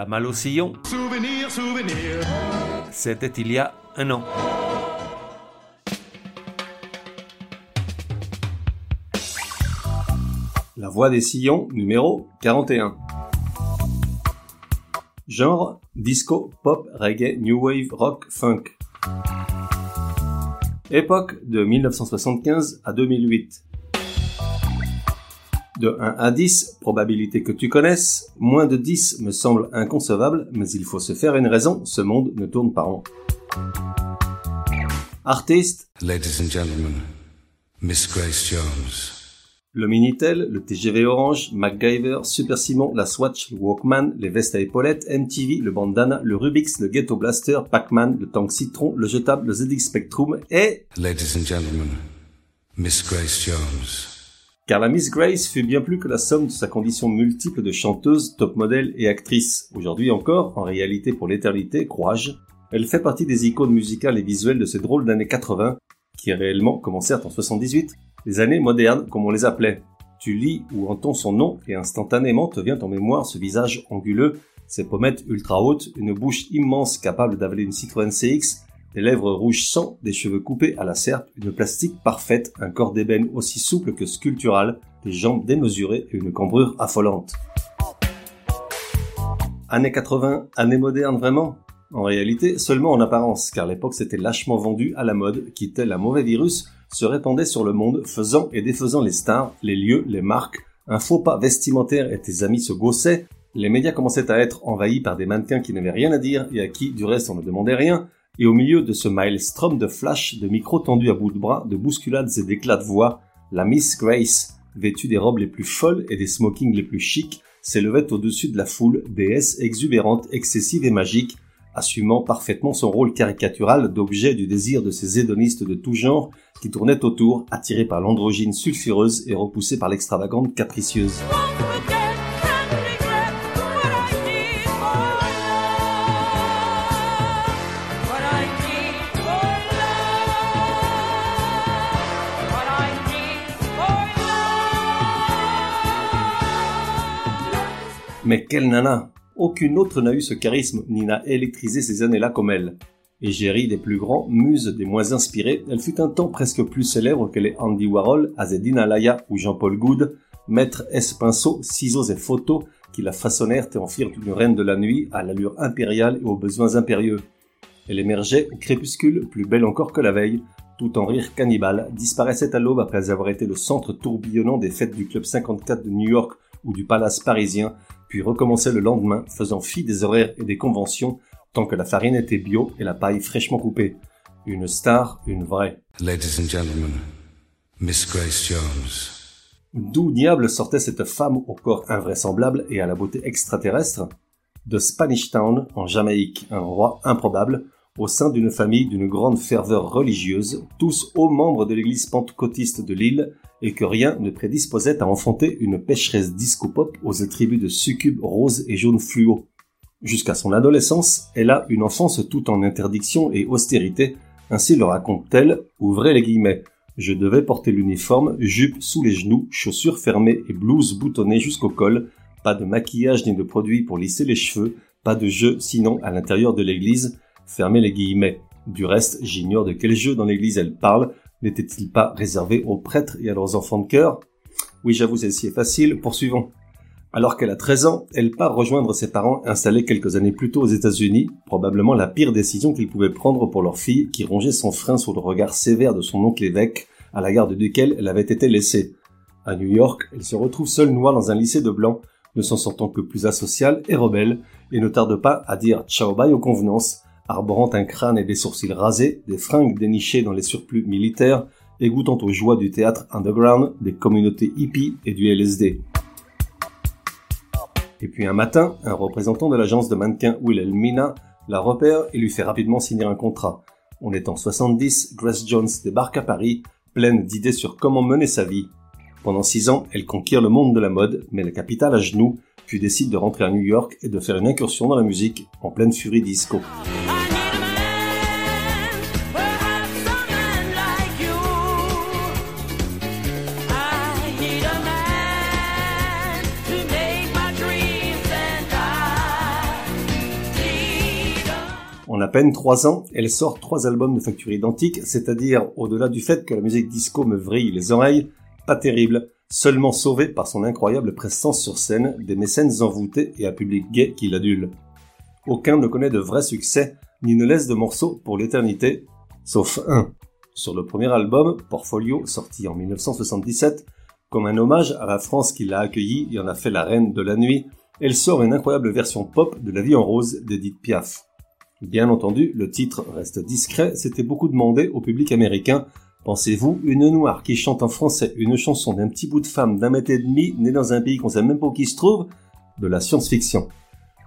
La malle au sillon. Souvenir, souvenir. C'était il y a un an. La voix des sillons, numéro 41. Genre disco, pop, reggae, new wave, rock, funk. Époque de 1975 à 2008. De 1 à 10, probabilité que tu connaisses, moins de 10 me semble inconcevable, mais il faut se faire une raison, ce monde ne tourne pas rond. Artiste, Ladies and gentlemen, Miss Grace Jones. le Minitel, le TGV Orange, MacGyver, Super Simon, la Swatch, le Walkman, les vestes à épaulettes, MTV, le bandana, le Rubix, le Ghetto Blaster, Pac-Man, le Tank Citron, le jetable, le ZX Spectrum et... Ladies and gentlemen, Miss Grace Jones. Car la Miss Grace fut bien plus que la somme de sa condition multiple de chanteuse, top modèle et actrice. Aujourd'hui encore, en réalité pour l'éternité, crois-je, elle fait partie des icônes musicales et visuelles de ces drôles d'années 80, qui réellement commencèrent en 78, les années modernes comme on les appelait. Tu lis ou entends son nom et instantanément te vient en mémoire ce visage anguleux, ses pommettes ultra hautes, une bouche immense capable d'avaler une Citroën CX, des lèvres rouges sang, des cheveux coupés à la serpe, une plastique parfaite, un corps d'ébène aussi souple que sculptural, des jambes démesurées et une cambrure affolante. Années 80, années modernes vraiment? En réalité, seulement en apparence, car l'époque s'était lâchement vendue à la mode, qui tel un mauvais virus se répandait sur le monde, faisant et défaisant les stars, les lieux, les marques, un faux pas vestimentaire et tes amis se gaussaient, les médias commençaient à être envahis par des mannequins qui n'avaient rien à dire et à qui, du reste, on ne demandait rien, et au milieu de ce maelstrom de flash, de micros tendus à bout de bras, de bousculades et d'éclats de voix, la Miss Grace, vêtue des robes les plus folles et des smokings les plus chics, s'élevait au-dessus de la foule, déesse exubérante, excessive et magique, assumant parfaitement son rôle caricatural d'objet du désir de ces hédonistes de tout genre qui tournaient autour, attirés par l'androgyne sulfureuse et repoussés par l'extravagante capricieuse. Mais quelle nana Aucune autre n'a eu ce charisme ni n'a électrisé ces années-là comme elle. Égérie des plus grands, muse des moins inspirés, elle fut un temps presque plus célèbre que les Andy Warhol, Azedine Alaya ou Jean-Paul Goud, maître S. Pinceau, ciseaux et photos qui la façonnèrent et en firent une reine de la nuit à l'allure impériale et aux besoins impérieux. Elle émergeait crépuscule, plus belle encore que la veille, tout en rire cannibale, disparaissait à l'aube après avoir été le centre tourbillonnant des fêtes du Club 54 de New York ou du Palace parisien, puis recommençait le lendemain, faisant fi des horaires et des conventions, tant que la farine était bio et la paille fraîchement coupée. Une star, une vraie. Ladies and gentlemen, Miss Grace Jones. D'où diable sortait cette femme au corps invraisemblable et à la beauté extraterrestre? De Spanish Town, en Jamaïque, un roi improbable, au sein d'une famille d'une grande ferveur religieuse, tous hauts membres de l'église pentecôtiste de l'île, et que rien ne prédisposait à enfanter une pécheresse disco-pop aux attributs de succubes roses et jaunes fluo. Jusqu'à son adolescence, elle a une enfance toute en interdiction et austérité, ainsi le raconte-t-elle, ouvrez les guillemets. Je devais porter l'uniforme, jupe sous les genoux, chaussures fermées et blouse boutonnée jusqu'au col, pas de maquillage ni de produits pour lisser les cheveux, pas de jeu sinon à l'intérieur de l'église, fermez les guillemets. Du reste, j'ignore de quel jeu dans l'église elle parle, n'était-il pas réservé aux prêtres et à leurs enfants de cœur? Oui, j'avoue, celle-ci est facile, poursuivons. Alors qu'elle a 13 ans, elle part rejoindre ses parents installés quelques années plus tôt aux États-Unis, probablement la pire décision qu'ils pouvaient prendre pour leur fille qui rongeait son frein sous le regard sévère de son oncle évêque, à la garde duquel elle avait été laissée. À New York, elle se retrouve seule noire dans un lycée de blancs, ne s'en sentant que plus asociale et rebelle, et ne tarde pas à dire ciao bye aux convenances, arborant un crâne et des sourcils rasés, des fringues dénichées dans les surplus militaires, et goûtant aux joies du théâtre underground, des communautés hippies et du LSD. Et puis un matin, un représentant de l'agence de mannequins Wilhelmina la repère et lui fait rapidement signer un contrat. On est en 70, Grace Jones débarque à Paris, pleine d'idées sur comment mener sa vie. Pendant six ans, elle conquiert le monde de la mode, met la capitale à genoux, puis décide de rentrer à New York et de faire une incursion dans la musique, en pleine furie disco. En à peine trois ans, elle sort trois albums de facture identique, c'est-à-dire, au-delà du fait que la musique disco me vrille les oreilles, pas terrible, seulement sauvée par son incroyable présence sur scène, des mécènes envoûtés et un public gay qui l'adule. Aucun ne connaît de vrai succès, ni ne laisse de morceaux pour l'éternité, sauf un. Sur le premier album, Portfolio, sorti en 1977, comme un hommage à la France qui l'a accueilli et en a fait la reine de la nuit, elle sort une incroyable version pop de La vie en rose d'Edith Piaf. Bien entendu, le titre reste discret, c'était beaucoup demandé au public américain. Pensez-vous, une noire qui chante en français une chanson d'un petit bout de femme d'un mètre et demi, né dans un pays qu'on sait même pas où qui se trouve? De la science-fiction.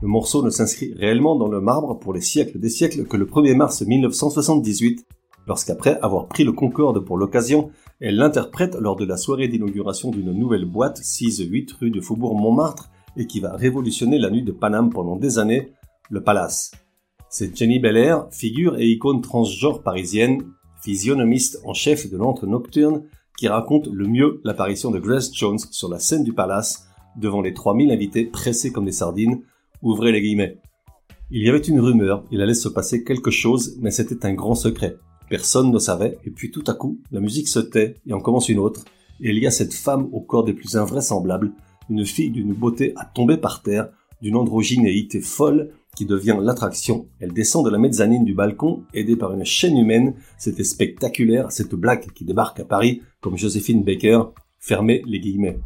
Le morceau ne s'inscrit réellement dans le marbre pour les siècles des siècles que le 1er mars 1978, lorsqu'après avoir pris le Concorde pour l'occasion, elle l'interprète lors de la soirée d'inauguration d'une nouvelle boîte 6-8 rue de Faubourg Montmartre et qui va révolutionner la nuit de Paname pendant des années, le Palace. C'est Jenny Belair, figure et icône transgenre parisienne, physionomiste en chef de l'antre nocturne, qui raconte le mieux l'apparition de Grace Jones sur la scène du palace, devant les 3000 invités pressés comme des sardines, ouvrez les guillemets. Il y avait une rumeur, il allait se passer quelque chose, mais c'était un grand secret. Personne ne savait, et puis tout à coup, la musique se tait, et en commence une autre, et il y a cette femme au corps des plus invraisemblables, une fille d'une beauté à tomber par terre, d'une androgynéité folle, qui devient l'attraction. Elle descend de la mezzanine du balcon, aidée par une chaîne humaine. C'était spectaculaire, cette blague qui débarque à Paris, comme Joséphine Baker, fermez les guillemets.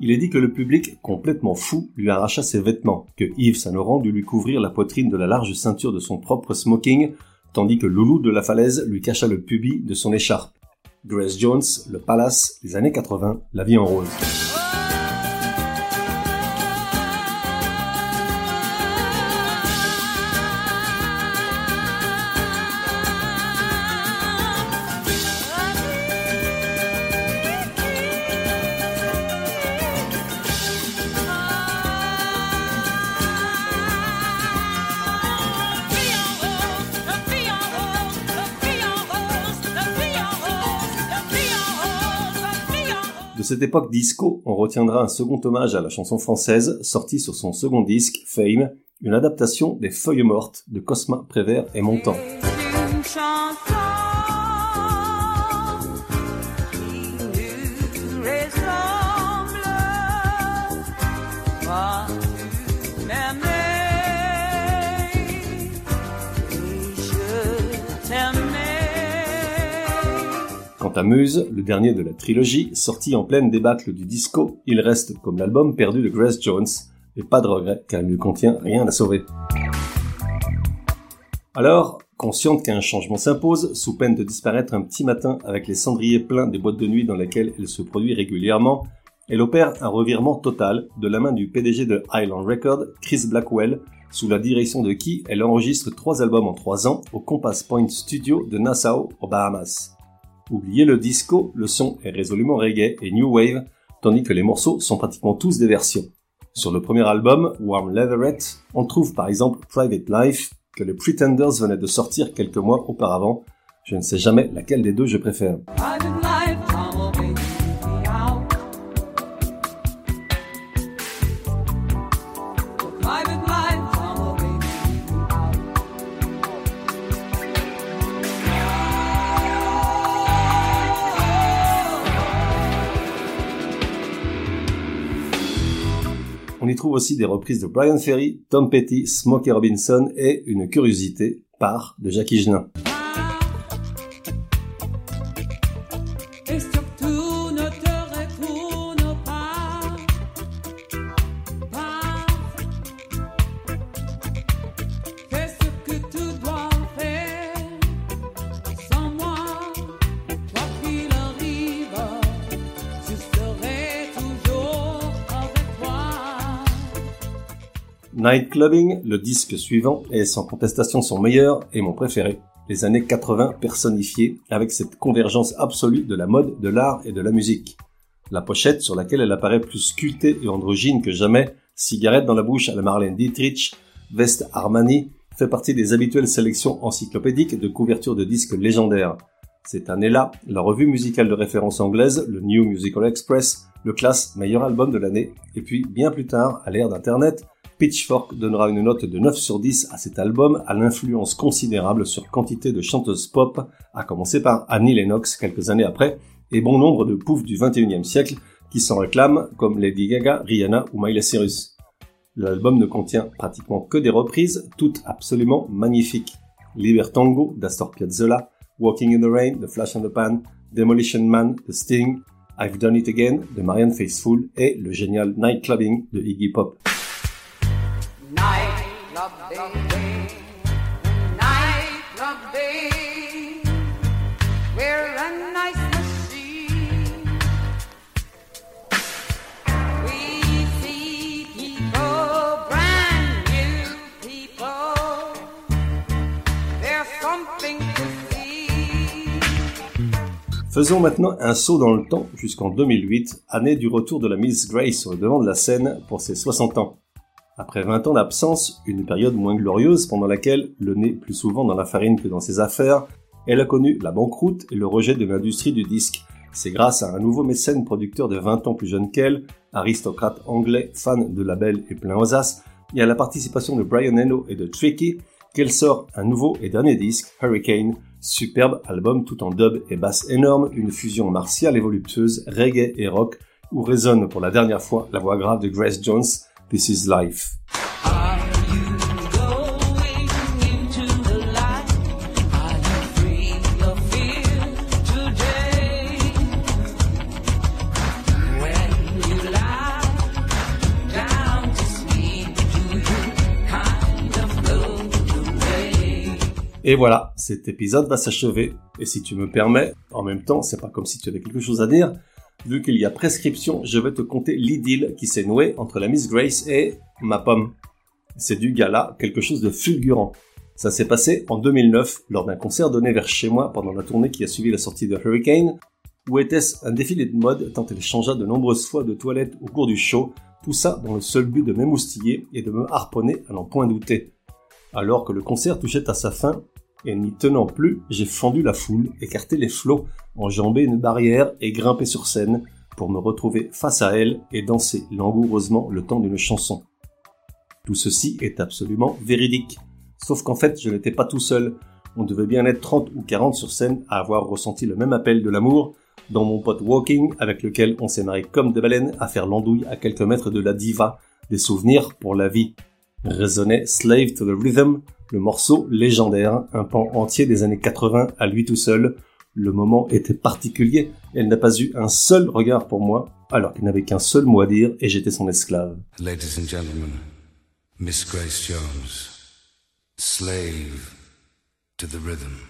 Il est dit que le public, complètement fou, lui arracha ses vêtements, que Yves Saint Laurent dut lui couvrir la poitrine de la large ceinture de son propre smoking, tandis que Loulou de la falaise lui cacha le pubis de son écharpe. Grace Jones, le palace, les années 80, la vie en rose. Cette époque disco, on retiendra un second hommage à la chanson française, sorti sur son second disque, Fame, une adaptation des Feuilles mortes de Cosma Prévert et Montand. Quant à Muse, le dernier de la trilogie, sorti en pleine débâcle du disco, il reste comme l'album perdu de Grace Jones, et pas de regret car il ne contient rien à sauver. Alors, consciente qu'un changement s'impose, sous peine de disparaître un petit matin avec les cendriers pleins des boîtes de nuit dans lesquelles elle se produit régulièrement, elle opère un revirement total de la main du PDG de Island Records, Chris Blackwell, sous la direction de qui elle enregistre trois albums en trois ans au Compass Point Studio de Nassau, aux Bahamas. Oubliez le disco, le son est résolument reggae et new wave, tandis que les morceaux sont pratiquement tous des versions. Sur le premier album, Warm Leatherette, on trouve par exemple Private Life, que les Pretenders venaient de sortir quelques mois auparavant. Je ne sais jamais laquelle des deux je préfère. Trouve aussi des reprises de Brian Ferry, Tom Petty, Smokey Robinson et une curiosité, Part de Jackie Genin. Night Clubbing, le disque suivant, est sans contestation son meilleur et mon préféré. Les années 80 personnifiées avec cette convergence absolue de la mode, de l'art et de la musique. La pochette sur laquelle elle apparaît plus sculptée et androgyne que jamais, cigarette dans la bouche à la Marlène Dietrich, veste Armani, fait partie des habituelles sélections encyclopédiques de couvertures de disques légendaires. Cette année-là, la revue musicale de référence anglaise, le New Musical Express, le classe meilleur album de l'année, et puis bien plus tard, à l'ère d'Internet, Pitchfork donnera une note de 9 sur 10 à cet album à l'influence considérable sur quantité de chanteuses pop, à commencer par Annie Lennox quelques années après, et bon nombre de poufs du 21e siècle qui s'en réclament comme Lady Gaga, Rihanna ou Miley Cyrus. L'album ne contient pratiquement que des reprises, toutes absolument magnifiques. Libertango d'Astor Piazzolla, Walking in the Rain de Flash and the Pan, Demolition Man de Sting, I've Done It Again de Marianne Faithfull et le génial Night Clubbing de Iggy Pop. Faisons maintenant un saut dans le temps jusqu'en 2008, année du retour de la Miss Grace au devant de la scène pour ses 60 ans. Après 20 ans d'absence, une période moins glorieuse pendant laquelle, le nez plus souvent dans la farine que dans ses affaires, elle a connu la banqueroute et le rejet de l'industrie du disque. C'est grâce à un nouveau mécène producteur de 20 ans plus jeune qu'elle, aristocrate anglais, fan de label et plein aux et à la participation de Brian Eno et de Tricky, qu'elle sort un nouveau et dernier disque, Hurricane, superbe album tout en dub et basse énorme, une fusion martiale et voluptueuse, reggae et rock, où résonne pour la dernière fois la voix grave de Grace Jones, This is Life. Et voilà, cet épisode va s'achever. Et si tu me permets, en même temps, c'est pas comme si tu avais quelque chose à dire. Vu qu'il y a prescription, je vais te conter l'idylle qui s'est nouée entre la Miss Grace et ma pomme. C'est du gala, quelque chose de fulgurant. Ça s'est passé en 2009 lors d'un concert donné vers chez moi pendant la tournée qui a suivi la sortie de Hurricane, ou était-ce un défilé de mode tant elle changea de nombreuses fois de toilette au cours du show, tout ça dans le seul but de m'émoustiller et de me harponner à n'en point douter. Alors que le concert touchait à sa fin, et n'y tenant plus, j'ai fendu la foule, écarté les flots, enjambé une barrière et grimpé sur scène pour me retrouver face à elle et danser langoureusement le temps d'une chanson. Tout ceci est absolument véridique. Sauf qu'en fait, je n'étais pas tout seul. On devait bien être 30 ou 40 sur scène à avoir ressenti le même appel de l'amour dans mon pote Walking avec lequel on s'est marré comme des baleines à faire l'andouille à quelques mètres de la diva, des souvenirs pour la vie. Résonnait Slave to the Rhythm, le morceau légendaire, un pan entier des années 80 à lui tout seul. Le moment était particulier, elle n'a pas eu un seul regard pour moi, alors qu'il n'avait qu'un seul mot à dire et j'étais son esclave. Ladies and gentlemen, Miss Grace Jones, slave to the rhythm.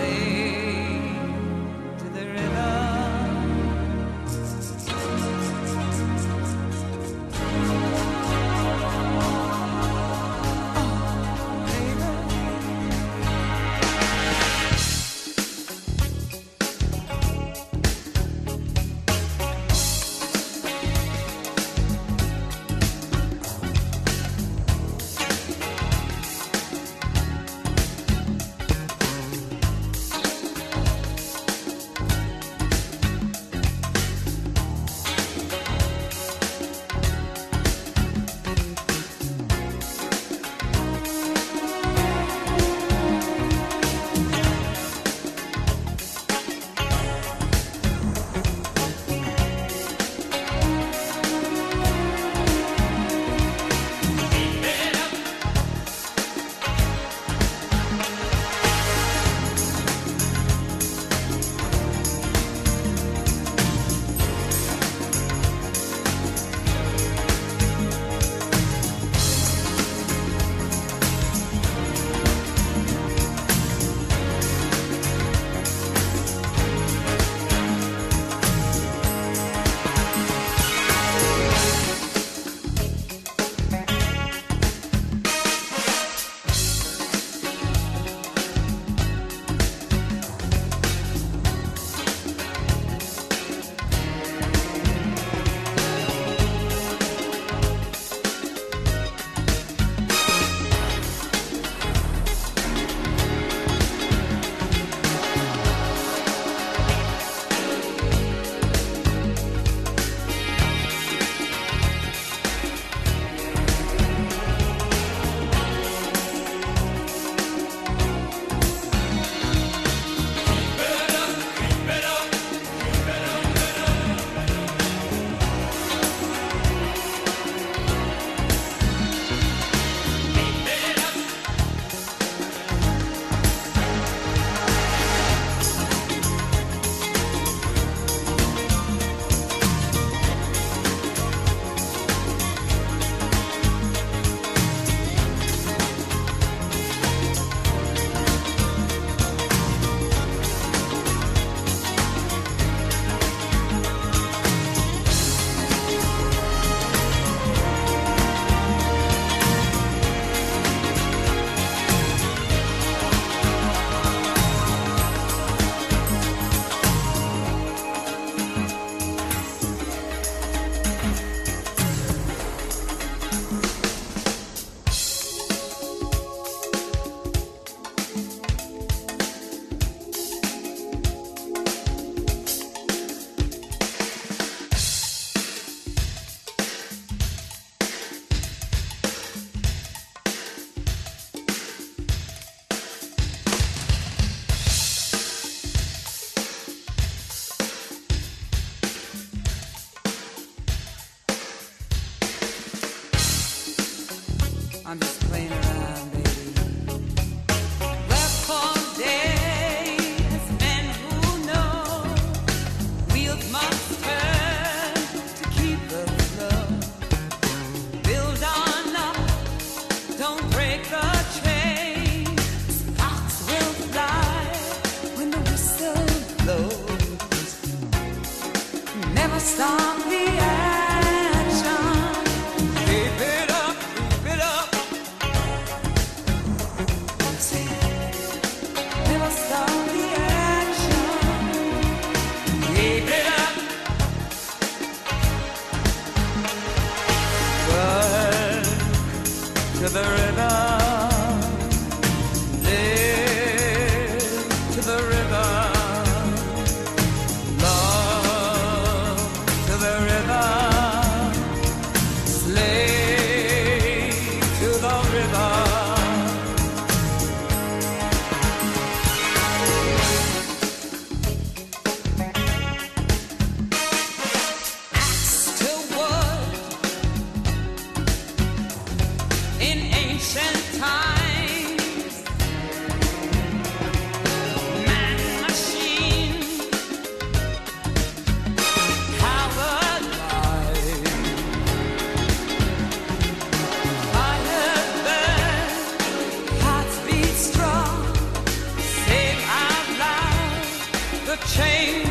change.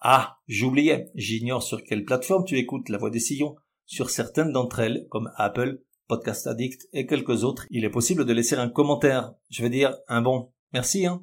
Ah, j'oubliais, j'ignore sur quelle plateforme tu écoutes La Voix des Sillons. Sur certaines d'entre elles, comme Apple, Podcast Addict et quelques autres, il est possible de laisser un commentaire. Je veux dire, un bon. Merci, hein.